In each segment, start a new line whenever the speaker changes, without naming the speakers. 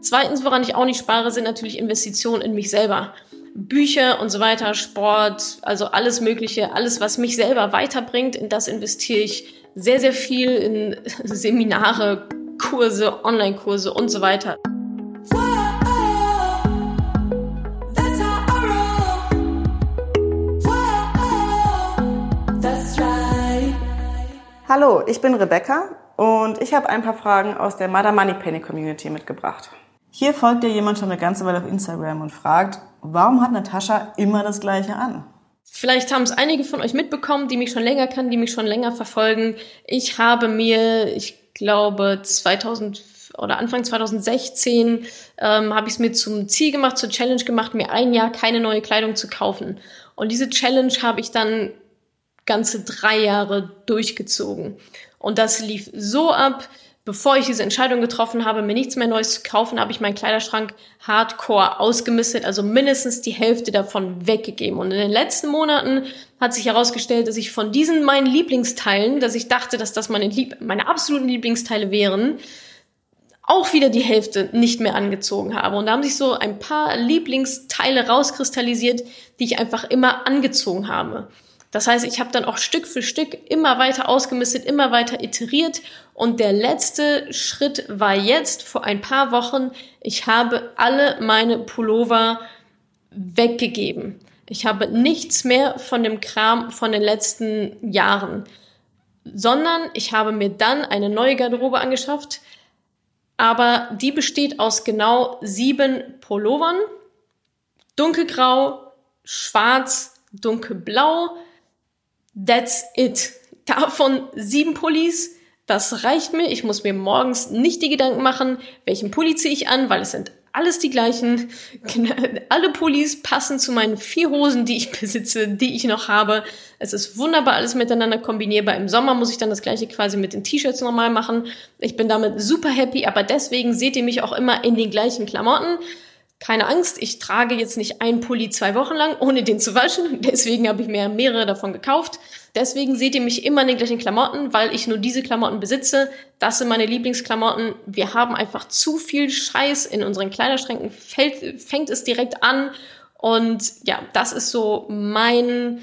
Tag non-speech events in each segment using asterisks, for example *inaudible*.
Zweitens, woran ich auch nicht spare, sind natürlich Investitionen in mich selber. Bücher und so weiter, Sport, also alles Mögliche, alles, was mich selber weiterbringt, in das investiere ich sehr, sehr viel in *laughs* Seminare, Kurse, Online-Kurse und so weiter.
Hallo, ich bin Rebecca und ich habe ein paar Fragen aus der Mother Money Penny Community mitgebracht. Hier folgt dir jemand schon eine ganze Weile auf Instagram und fragt, warum hat Natascha immer das Gleiche an?
Vielleicht haben es einige von euch mitbekommen, die mich schon länger kennen, die mich schon länger verfolgen. Ich habe mir, ich glaube, 2000 oder Anfang 2016 ähm, habe ich es mir zum Ziel gemacht, zur Challenge gemacht, mir ein Jahr keine neue Kleidung zu kaufen. Und diese Challenge habe ich dann ganze drei Jahre durchgezogen. Und das lief so ab, bevor ich diese Entscheidung getroffen habe, mir nichts mehr Neues zu kaufen, habe ich meinen Kleiderschrank hardcore ausgemistet, also mindestens die Hälfte davon weggegeben. Und in den letzten Monaten hat sich herausgestellt, dass ich von diesen meinen Lieblingsteilen, dass ich dachte, dass das meine, Lieb meine absoluten Lieblingsteile wären, auch wieder die Hälfte nicht mehr angezogen habe. Und da haben sich so ein paar Lieblingsteile rauskristallisiert, die ich einfach immer angezogen habe. Das heißt, ich habe dann auch Stück für Stück immer weiter ausgemistet, immer weiter iteriert. Und der letzte Schritt war jetzt vor ein paar Wochen, ich habe alle meine Pullover weggegeben. Ich habe nichts mehr von dem Kram von den letzten Jahren, sondern ich habe mir dann eine neue Garderobe angeschafft, aber die besteht aus genau sieben Pullovern, dunkelgrau, schwarz, dunkelblau, That's it. Davon sieben Pullis. Das reicht mir. Ich muss mir morgens nicht die Gedanken machen, welchen Pulli ziehe ich an, weil es sind alles die gleichen. *laughs* Alle Pullis passen zu meinen vier Hosen, die ich *laughs* besitze, die ich noch habe. Es ist wunderbar alles miteinander kombinierbar. Im Sommer muss ich dann das gleiche quasi mit den T-Shirts normal machen. Ich bin damit super happy, aber deswegen seht ihr mich auch immer in den gleichen Klamotten keine Angst, ich trage jetzt nicht einen Pulli zwei Wochen lang, ohne den zu waschen. *laughs* Deswegen habe ich mir mehrere davon gekauft. Deswegen seht ihr mich immer in den gleichen Klamotten, weil ich nur diese Klamotten besitze. Das sind meine Lieblingsklamotten. Wir haben einfach zu viel Scheiß in unseren Kleiderschränken. Fällt, fängt es direkt an. Und ja, das ist so mein,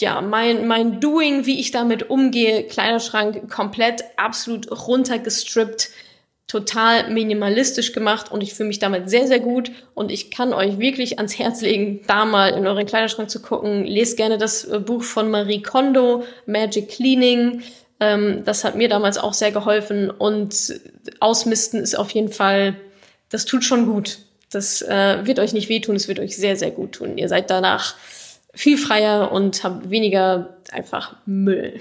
ja, mein, mein Doing, wie ich damit umgehe. Kleiderschrank komplett absolut runtergestrippt total minimalistisch gemacht und ich fühle mich damit sehr, sehr gut und ich kann euch wirklich ans Herz legen, da mal in euren Kleiderschrank zu gucken. Lest gerne das äh, Buch von Marie Kondo, Magic Cleaning. Ähm, das hat mir damals auch sehr geholfen und Ausmisten ist auf jeden Fall, das tut schon gut. Das äh, wird euch nicht wehtun, es wird euch sehr, sehr gut tun. Ihr seid danach viel freier und habt weniger einfach Müll.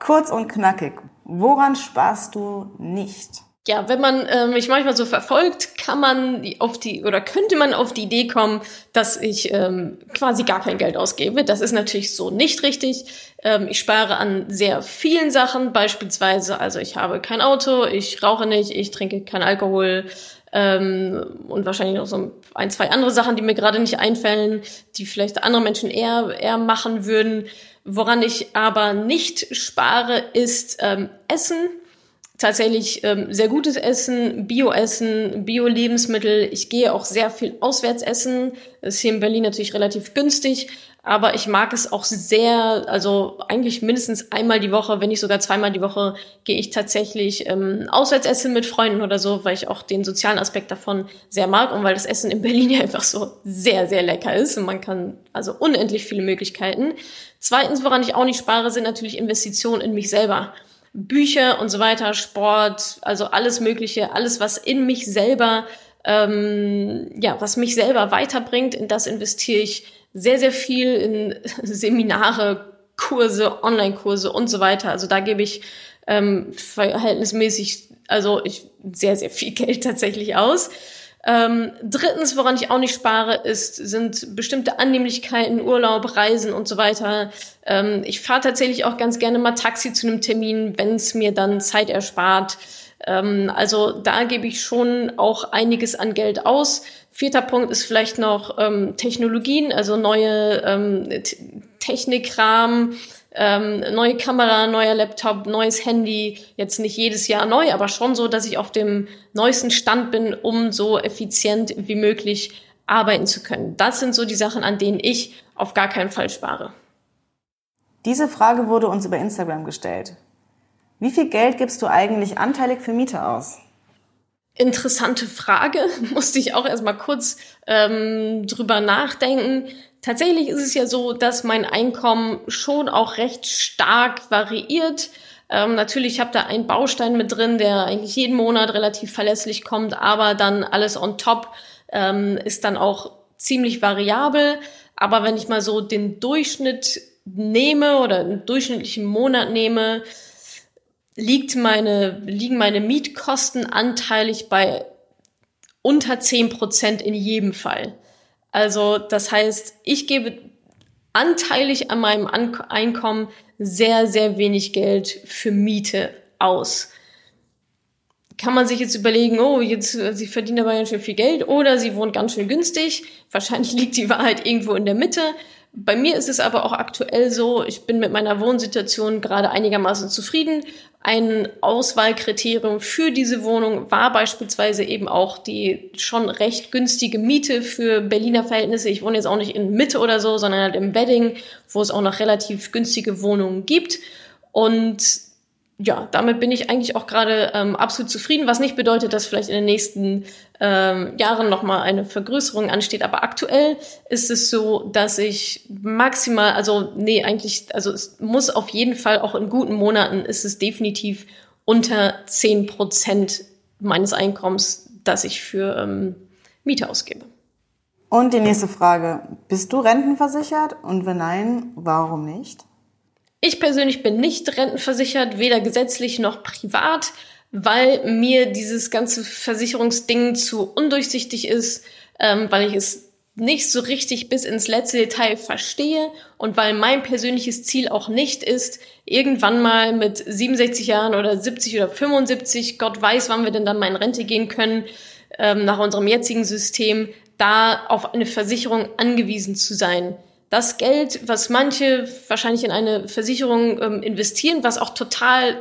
Kurz und knackig. Woran sparst du nicht?
Ja, wenn man äh, mich manchmal so verfolgt, kann man auf die oder könnte man auf die Idee kommen, dass ich ähm, quasi gar kein Geld ausgebe. Das ist natürlich so nicht richtig. Ähm, ich spare an sehr vielen Sachen, beispielsweise, also ich habe kein Auto, ich rauche nicht, ich trinke kein Alkohol ähm, und wahrscheinlich noch so ein, zwei andere Sachen, die mir gerade nicht einfallen, die vielleicht andere Menschen eher eher machen würden. Woran ich aber nicht spare, ist ähm, Essen. Tatsächlich ähm, sehr gutes Essen, Bio-Essen, Bio-Lebensmittel. Ich gehe auch sehr viel auswärts essen. Ist hier in Berlin natürlich relativ günstig, aber ich mag es auch sehr, also eigentlich mindestens einmal die Woche, wenn nicht sogar zweimal die Woche, gehe ich tatsächlich ähm, auswärts essen mit Freunden oder so, weil ich auch den sozialen Aspekt davon sehr mag und weil das Essen in Berlin *laughs* ja einfach so sehr, sehr lecker ist und man kann also unendlich viele Möglichkeiten. Zweitens, woran ich auch nicht spare, sind natürlich Investitionen in mich selber. Bücher und so weiter, Sport, also alles Mögliche, alles, was in mich selber, ähm, ja, was mich selber weiterbringt, in das investiere ich sehr, sehr viel in *laughs* Seminare, Kurse, Online-Kurse und so weiter. Also da gebe ich ähm, verhältnismäßig, also ich sehr, sehr viel *laughs* Geld tatsächlich aus. Ähm, drittens, woran ich auch nicht spare, ist, sind bestimmte Annehmlichkeiten, Urlaub, Reisen und so weiter. Ähm, ich fahre tatsächlich auch ganz gerne mal Taxi zu einem Termin, wenn es mir dann Zeit erspart. Ähm, also da gebe ich schon auch einiges an Geld aus. Vierter Punkt ist vielleicht noch ähm, Technologien, also neue ähm, Technikrahmen ähm, neue Kamera, neuer Laptop, neues Handy. Jetzt nicht jedes Jahr neu, aber schon so, dass ich auf dem neuesten Stand bin, um so effizient wie möglich arbeiten zu können. Das sind so die Sachen, an denen ich auf gar keinen Fall spare.
Diese Frage wurde uns über Instagram gestellt. Wie viel Geld gibst du eigentlich anteilig für Miete aus?
Interessante Frage, *laughs* musste ich auch erstmal kurz ähm, drüber nachdenken. Tatsächlich ist es ja so, dass mein Einkommen schon auch recht stark variiert. Ähm, natürlich habe da einen Baustein mit drin, der eigentlich jeden Monat relativ verlässlich kommt, aber dann alles on top ähm, ist dann auch ziemlich variabel. Aber wenn ich mal so den Durchschnitt nehme oder einen durchschnittlichen Monat nehme, liegt meine, liegen meine Mietkosten anteilig bei unter zehn Prozent in jedem Fall. Also das heißt, ich gebe anteilig an meinem Einkommen sehr, sehr wenig Geld für Miete aus. Kann man sich jetzt überlegen, oh, jetzt, sie verdient aber ganz schön viel Geld oder sie wohnt ganz schön günstig. Wahrscheinlich *laughs* liegt die Wahrheit irgendwo in der Mitte. Bei mir ist es aber auch aktuell so, ich bin mit meiner Wohnsituation gerade einigermaßen zufrieden. Ein Auswahlkriterium für diese Wohnung war beispielsweise eben auch die schon recht günstige Miete für Berliner Verhältnisse. Ich wohne jetzt auch nicht in Mitte oder so, sondern halt im Wedding, wo es auch noch relativ günstige Wohnungen gibt. Und ja, damit bin ich eigentlich auch gerade ähm, absolut zufrieden, was nicht bedeutet, dass vielleicht in den nächsten ähm, Jahren nochmal eine Vergrößerung ansteht. Aber aktuell ist es so, dass ich maximal, also nee, eigentlich, also es muss auf jeden Fall auch in guten Monaten ist es definitiv unter zehn Prozent meines Einkommens, das ich für ähm, Miete ausgebe.
Und die nächste Frage. Bist du rentenversichert? Und wenn nein, warum nicht?
Ich persönlich bin nicht rentenversichert, weder gesetzlich noch privat, weil mir dieses ganze Versicherungsding zu undurchsichtig ist, ähm, weil ich es nicht so richtig bis ins letzte Detail verstehe und weil mein persönliches Ziel auch nicht ist, irgendwann mal mit 67 Jahren oder 70 oder 75, Gott weiß, wann wir denn dann mal in Rente gehen können, ähm, nach unserem jetzigen System, da auf eine Versicherung angewiesen zu sein das Geld, was manche wahrscheinlich in eine Versicherung ähm, investieren, was auch total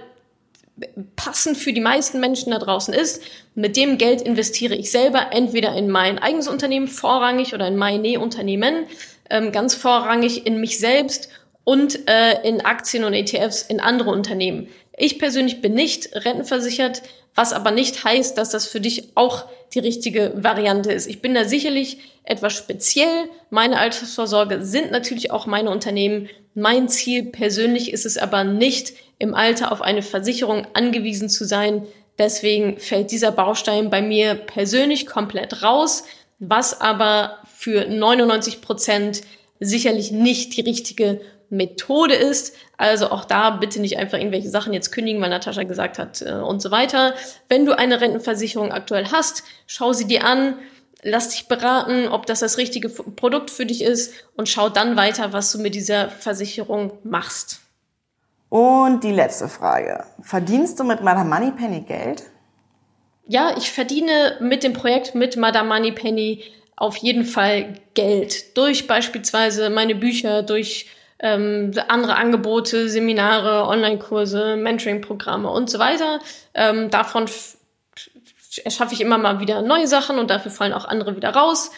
passend für die meisten Menschen da draußen ist, mit dem Geld investiere ich selber entweder in mein eigenes Unternehmen vorrangig oder in meine Unternehmen ähm, ganz vorrangig in mich selbst und äh, in Aktien und ETFs in andere Unternehmen. Ich persönlich bin nicht rentenversichert, was aber nicht heißt, dass das für dich auch die richtige Variante ist. Ich bin da sicherlich etwas speziell. Meine Altersvorsorge sind natürlich auch meine Unternehmen. Mein Ziel persönlich ist es aber nicht, im Alter auf eine Versicherung angewiesen zu sein. Deswegen fällt dieser Baustein bei mir persönlich komplett raus, was aber für 99 Prozent sicherlich nicht die richtige Methode ist. Also auch da bitte nicht einfach irgendwelche Sachen jetzt kündigen, weil Natascha gesagt hat äh, und so weiter. Wenn du eine Rentenversicherung aktuell hast, schau sie dir an, lass dich beraten, ob das das richtige Produkt für dich ist und schau dann weiter, was du mit dieser Versicherung machst.
Und die letzte Frage. Verdienst du mit Madame Moneypenny Geld?
Ja, ich verdiene mit dem Projekt mit Madame Moneypenny auf jeden Fall Geld. Durch beispielsweise meine Bücher, durch ähm, andere Angebote, Seminare, Online-Kurse, Mentoring-Programme und so weiter. Ähm, davon erschaffe ich immer mal wieder neue Sachen und dafür fallen auch andere wieder raus.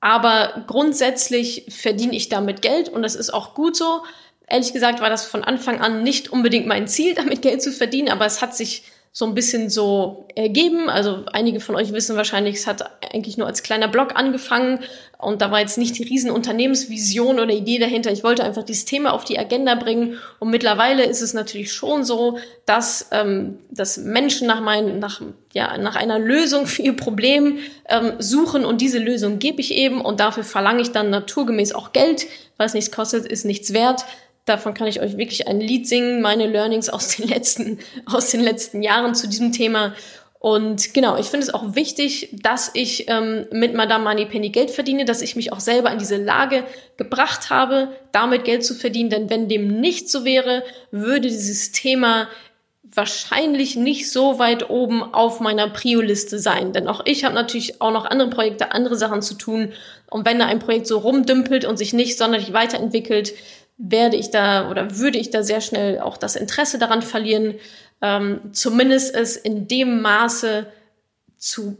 Aber grundsätzlich verdiene ich damit Geld und das ist auch gut so. Ehrlich gesagt war das von Anfang an nicht unbedingt mein Ziel, *laughs* damit Geld zu verdienen, aber es hat sich so ein bisschen so ergeben. Also einige von euch wissen wahrscheinlich, es hat eigentlich nur als kleiner Blog angefangen und da war jetzt nicht die riesen Unternehmensvision oder Idee dahinter. Ich wollte einfach dieses Thema auf die Agenda bringen und mittlerweile ist es natürlich schon so, dass, ähm, dass Menschen nach, mein, nach, ja, nach einer Lösung für ihr Problem ähm, suchen und diese Lösung gebe ich eben und dafür verlange ich dann naturgemäß auch Geld, es nichts kostet, ist nichts wert. Davon kann ich euch wirklich ein Lied singen, meine Learnings aus den letzten, *laughs* aus den letzten Jahren zu diesem Thema. Und genau, ich finde es auch wichtig, dass ich ähm, mit Madame Moneypenny Geld verdiene, dass ich mich auch selber in diese Lage gebracht habe, damit Geld zu verdienen. Denn wenn dem nicht so wäre, würde dieses Thema wahrscheinlich nicht so weit oben auf meiner Prio-Liste sein. Denn auch ich habe natürlich auch noch andere Projekte, andere Sachen zu tun. Und wenn da ein Projekt so rumdümpelt und sich nicht sonderlich weiterentwickelt, werde ich da oder würde ich da sehr schnell auch das Interesse daran verlieren, ähm, zumindest es in dem Maße zu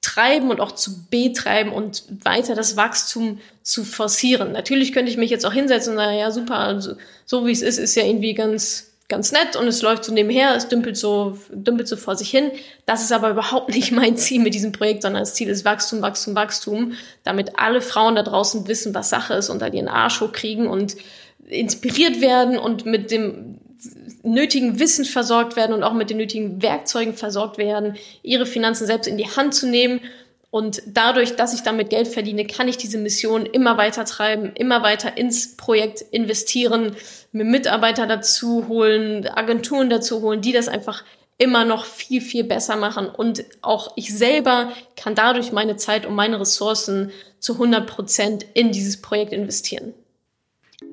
treiben und auch zu betreiben und weiter das Wachstum zu forcieren. Natürlich könnte ich mich jetzt auch hinsetzen und sagen, ja super, also, so wie es ist, ist ja irgendwie ganz ganz nett und es läuft so nebenher, es dümpelt so, dümpelt so vor sich hin. Das ist aber überhaupt nicht mein Ziel mit diesem Projekt, sondern das Ziel ist Wachstum, Wachstum, Wachstum, damit alle Frauen da draußen wissen, was Sache ist und da ihren Arsch hochkriegen und inspiriert werden und mit dem nötigen Wissen versorgt werden und auch mit den nötigen Werkzeugen versorgt werden, ihre Finanzen selbst in die Hand zu nehmen. Und dadurch, dass ich damit Geld verdiene, kann ich diese Mission immer weiter treiben, immer weiter ins Projekt investieren, mir Mitarbeiter dazu holen, Agenturen dazu holen, die das einfach immer noch viel, viel besser machen. Und auch ich selber kann dadurch meine Zeit und meine Ressourcen zu 100 Prozent in dieses Projekt investieren.